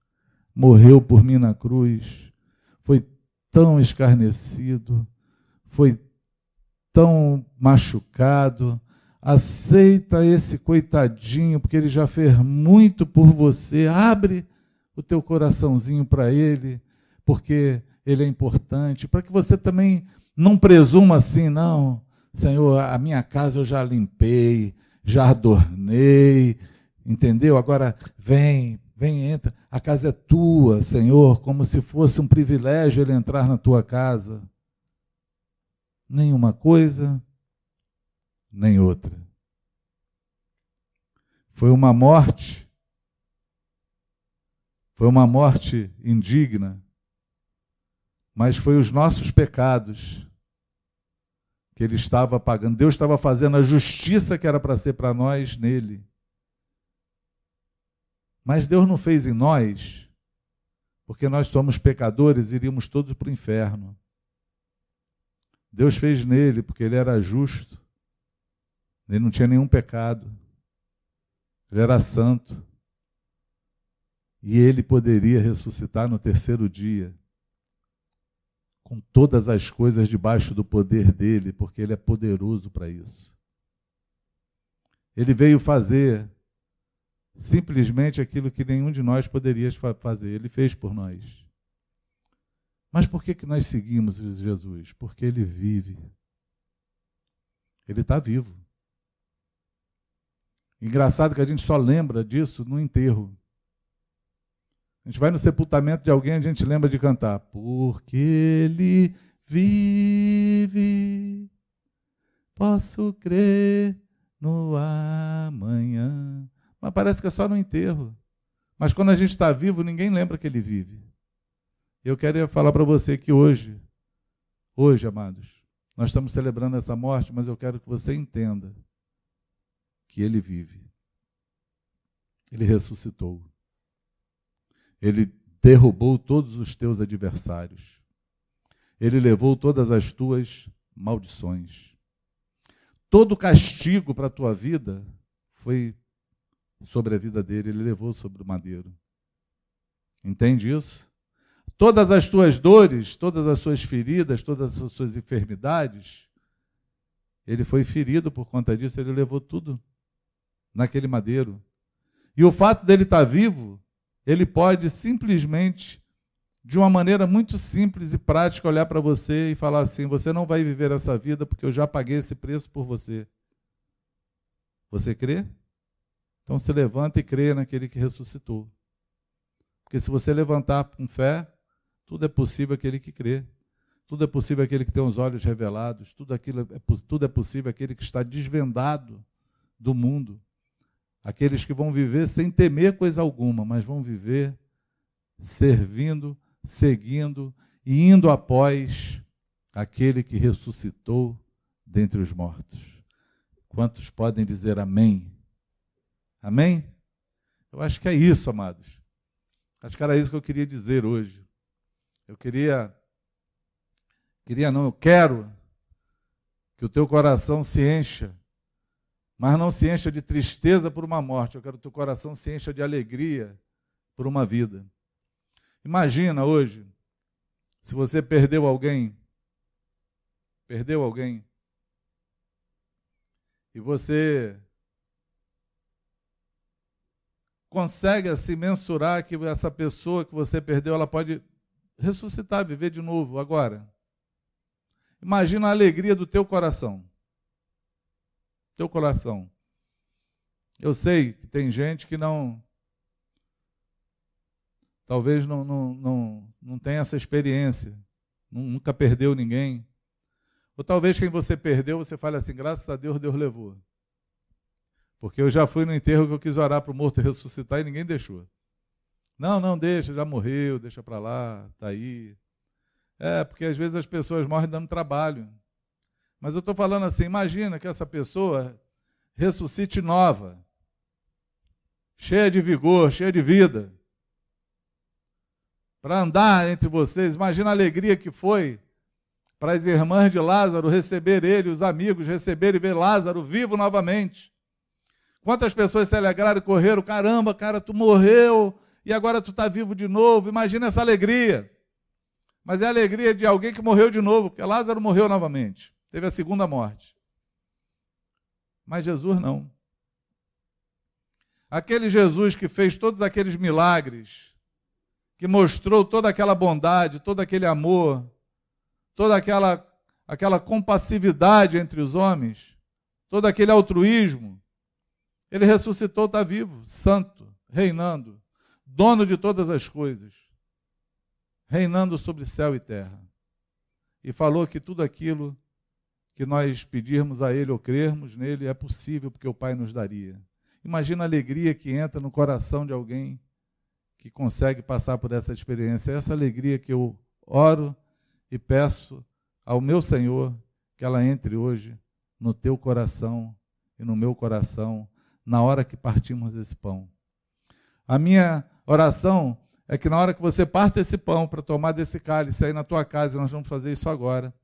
morreu por mim na cruz, foi tão escarnecido, foi tão machucado. Aceita esse coitadinho, porque ele já fez muito por você. Abre o teu coraçãozinho para ele, porque ele é importante, para que você também não presuma assim, não, Senhor, a minha casa eu já limpei, já adornei, entendeu? Agora vem, vem, entra. A casa é tua, Senhor, como se fosse um privilégio ele entrar na tua casa. Nenhuma coisa, nem outra. Foi uma morte, foi uma morte indigna, mas foi os nossos pecados que ele estava pagando. Deus estava fazendo a justiça que era para ser para nós nele. Mas Deus não fez em nós, porque nós somos pecadores iríamos todos para o inferno. Deus fez nele, porque ele era justo. Ele não tinha nenhum pecado. Ele era santo. E ele poderia ressuscitar no terceiro dia com todas as coisas debaixo do poder dele, porque ele é poderoso para isso. Ele veio fazer simplesmente aquilo que nenhum de nós poderia fazer, ele fez por nós. Mas por que, que nós seguimos Jesus? Porque ele vive. Ele está vivo. Engraçado que a gente só lembra disso no enterro. A gente vai no sepultamento de alguém, a gente lembra de cantar. Porque ele vive, posso crer no amanhã. Mas parece que é só no enterro. Mas quando a gente está vivo, ninguém lembra que ele vive. Eu quero falar para você que hoje, hoje, amados, nós estamos celebrando essa morte, mas eu quero que você entenda que ele vive. Ele ressuscitou. Ele derrubou todos os teus adversários. Ele levou todas as tuas maldições. Todo castigo para a tua vida foi sobre a vida dele, ele levou sobre o madeiro. Entende isso? Todas as tuas dores, todas as suas feridas, todas as suas enfermidades, ele foi ferido por conta disso, ele levou tudo naquele madeiro. E o fato dele estar vivo ele pode simplesmente, de uma maneira muito simples e prática, olhar para você e falar assim: você não vai viver essa vida porque eu já paguei esse preço por você. Você crê? Então se levanta e crê naquele que ressuscitou. Porque se você levantar com fé, tudo é possível aquele que crê. Tudo é possível aquele que tem os olhos revelados. Tudo, aquilo é, tudo é possível aquele que está desvendado do mundo. Aqueles que vão viver sem temer coisa alguma, mas vão viver servindo, seguindo e indo após aquele que ressuscitou dentre os mortos. Quantos podem dizer amém? Amém? Eu acho que é isso, amados. Acho que era isso que eu queria dizer hoje. Eu queria, queria não, eu quero que o teu coração se encha mas não se encha de tristeza por uma morte. Eu quero que o teu coração se encha de alegria por uma vida. Imagina hoje, se você perdeu alguém, perdeu alguém, e você consegue assim mensurar que essa pessoa que você perdeu, ela pode ressuscitar, viver de novo agora. Imagina a alegria do teu coração teu coração. Eu sei que tem gente que não. Talvez não, não, não, não tenha essa experiência, nunca perdeu ninguém. Ou talvez quem você perdeu, você fale assim: graças a Deus, Deus levou. Porque eu já fui no enterro que eu quis orar para o morto ressuscitar e ninguém deixou. Não, não, deixa, já morreu, deixa para lá, está aí. É, porque às vezes as pessoas morrem dando trabalho. Mas eu estou falando assim: imagina que essa pessoa ressuscite nova, cheia de vigor, cheia de vida, para andar entre vocês. Imagina a alegria que foi para as irmãs de Lázaro receber ele, os amigos receberem e ver Lázaro vivo novamente. Quantas pessoas se alegraram e correram, caramba, cara, tu morreu e agora tu está vivo de novo. Imagina essa alegria. Mas é a alegria de alguém que morreu de novo, porque Lázaro morreu novamente, teve a segunda morte. Mas Jesus não. Aquele Jesus que fez todos aqueles milagres, que mostrou toda aquela bondade, todo aquele amor, toda aquela, aquela compassividade entre os homens, todo aquele altruísmo, ele ressuscitou, está vivo, santo, reinando, dono de todas as coisas, reinando sobre céu e terra. E falou que tudo aquilo que nós pedirmos a Ele ou crermos nele é possível, porque o Pai nos daria. Imagina a alegria que entra no coração de alguém que consegue passar por essa experiência. Essa alegria que eu oro e peço ao meu Senhor que ela entre hoje no teu coração e no meu coração, na hora que partimos esse pão. A minha oração é que na hora que você parte esse pão para tomar desse cálice aí na tua casa, nós vamos fazer isso agora,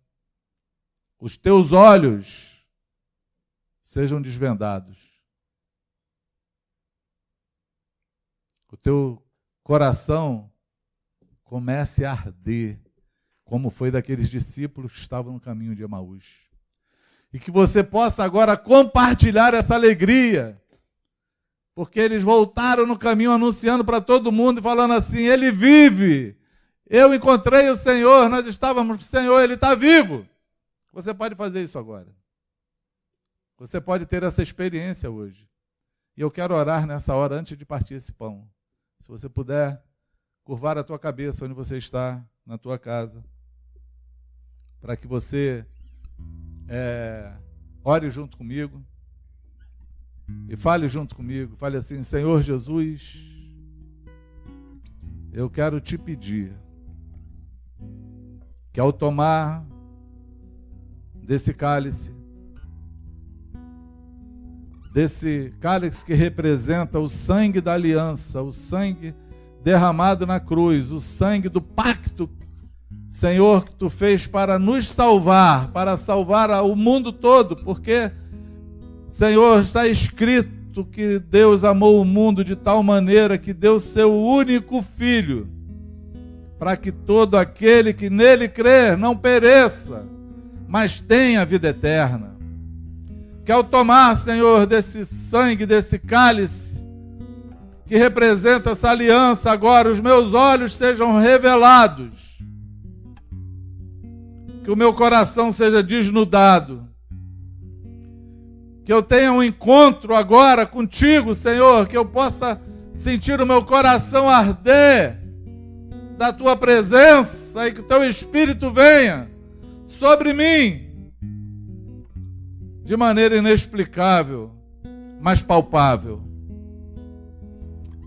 os teus olhos sejam desvendados. O teu coração comece a arder como foi daqueles discípulos que estavam no caminho de Emaús. E que você possa agora compartilhar essa alegria, porque eles voltaram no caminho anunciando para todo mundo e falando assim: Ele vive. Eu encontrei o Senhor, nós estávamos com o Senhor, Ele está vivo. Você pode fazer isso agora. Você pode ter essa experiência hoje. E eu quero orar nessa hora antes de partir esse pão. Se você puder curvar a tua cabeça onde você está, na tua casa para que você é, ore junto comigo e fale junto comigo. Fale assim: Senhor Jesus, eu quero te pedir que ao tomar desse cálice, desse cálice que representa o sangue da aliança, o sangue derramado na cruz, o sangue do pacto Senhor, que tu fez para nos salvar, para salvar o mundo todo, porque, Senhor, está escrito que Deus amou o mundo de tal maneira que deu seu único filho, para que todo aquele que nele crer não pereça, mas tenha vida eterna. Que ao tomar, Senhor, desse sangue, desse cálice, que representa essa aliança, agora os meus olhos sejam revelados que o meu coração seja desnudado. Que eu tenha um encontro agora contigo, Senhor, que eu possa sentir o meu coração arder da tua presença e que o teu espírito venha sobre mim de maneira inexplicável, mas palpável.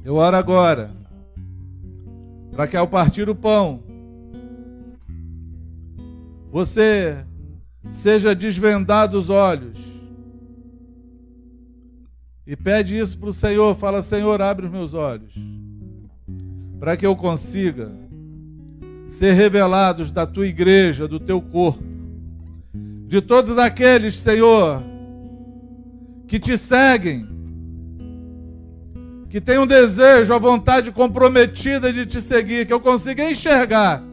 Eu oro agora para que ao partir o pão você seja desvendado os olhos. E pede isso para o Senhor. Fala, Senhor, abre os meus olhos. Para que eu consiga ser revelados da tua igreja, do teu corpo. De todos aqueles, Senhor, que te seguem, que têm um desejo, a vontade comprometida de te seguir, que eu consiga enxergar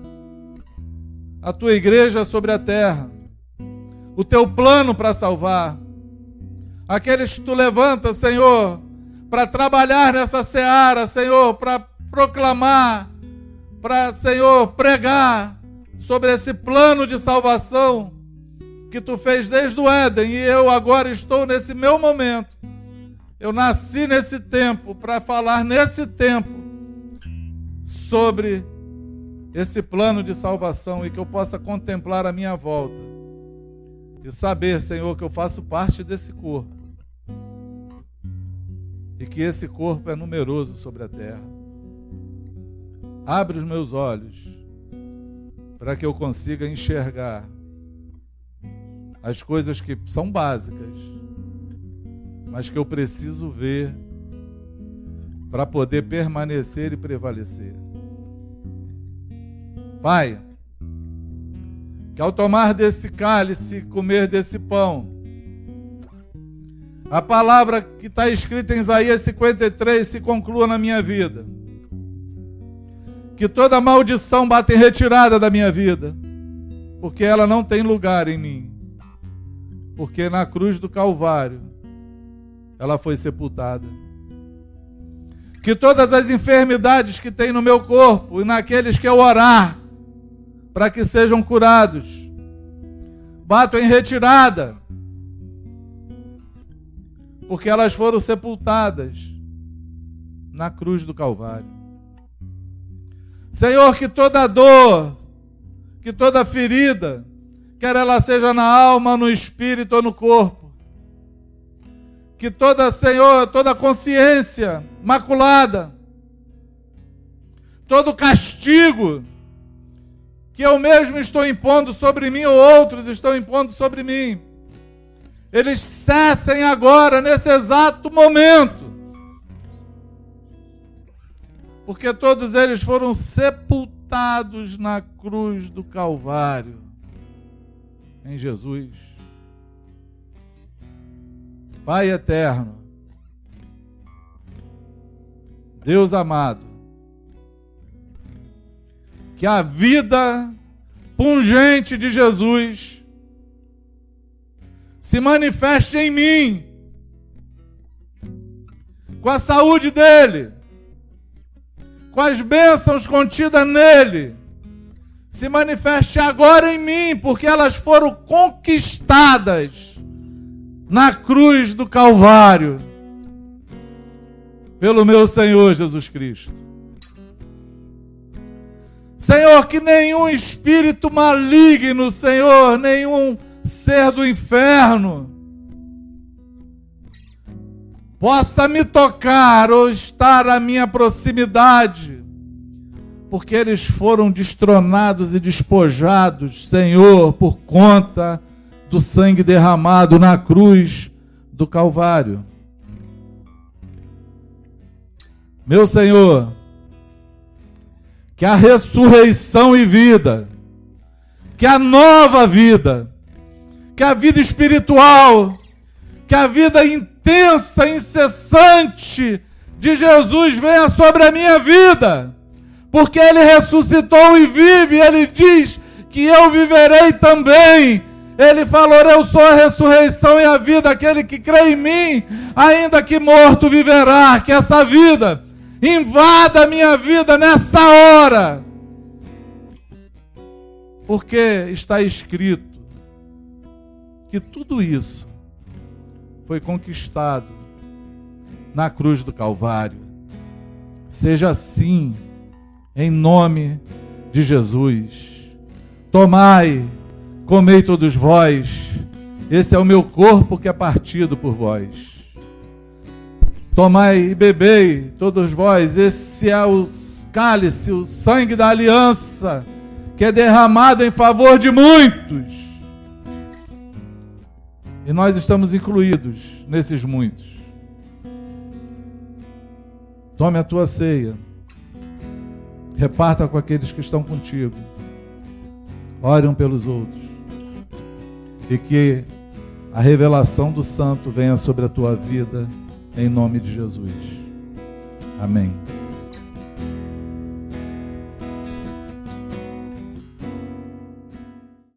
a tua igreja sobre a terra, o teu plano para salvar, aqueles que tu levanta, Senhor, para trabalhar nessa seara, Senhor, para proclamar, para, Senhor, pregar sobre esse plano de salvação que tu fez desde o Éden e eu agora estou nesse meu momento. Eu nasci nesse tempo para falar nesse tempo sobre esse plano de salvação e que eu possa contemplar a minha volta e saber, Senhor, que eu faço parte desse corpo e que esse corpo é numeroso sobre a terra. Abre os meus olhos para que eu consiga enxergar as coisas que são básicas, mas que eu preciso ver para poder permanecer e prevalecer. Pai, que ao tomar desse cálice, comer desse pão, a palavra que está escrita em Isaías 53 se conclua na minha vida. Que toda maldição bata em retirada da minha vida, porque ela não tem lugar em mim. Porque na cruz do Calvário ela foi sepultada. Que todas as enfermidades que tem no meu corpo e naqueles que eu orar, para que sejam curados, batam em retirada porque elas foram sepultadas na cruz do Calvário. Senhor, que toda dor, que toda ferida, quer ela seja na alma, no espírito ou no corpo, que toda, Senhor, toda consciência maculada, todo castigo que eu mesmo estou impondo sobre mim ou outros estão impondo sobre mim, eles cessem agora, nesse exato momento. Porque todos eles foram sepultados na cruz do Calvário, em Jesus. Pai eterno, Deus amado, que a vida pungente de Jesus se manifeste em mim, com a saúde dele, com as bênçãos contidas nele, se manifeste agora em mim, porque elas foram conquistadas na cruz do Calvário, pelo meu Senhor Jesus Cristo. Senhor, que nenhum espírito maligno, Senhor, nenhum ser do inferno possa me tocar ou estar à minha proximidade, porque eles foram destronados e despojados, Senhor, por conta do sangue derramado na cruz do Calvário. Meu Senhor, que a ressurreição e vida, que a nova vida, que a vida espiritual, que a vida intensa, incessante de Jesus venha sobre a minha vida, porque Ele ressuscitou e vive, Ele diz que eu viverei também. Ele falou: Eu sou a ressurreição e a vida, aquele que crê em mim, ainda que morto, viverá. Que essa vida invada a minha vida nessa hora, porque está escrito que tudo isso foi conquistado na cruz do Calvário. Seja assim, em nome de Jesus. Tomai, comei todos vós, esse é o meu corpo que é partido por vós. Tomai e bebei, todos vós, esse é o cálice, o sangue da aliança, que é derramado em favor de muitos e nós estamos incluídos nesses muitos. Tome a tua ceia. Reparta com aqueles que estão contigo. Ore um pelos outros. E que a revelação do Santo venha sobre a tua vida, em nome de Jesus. Amém.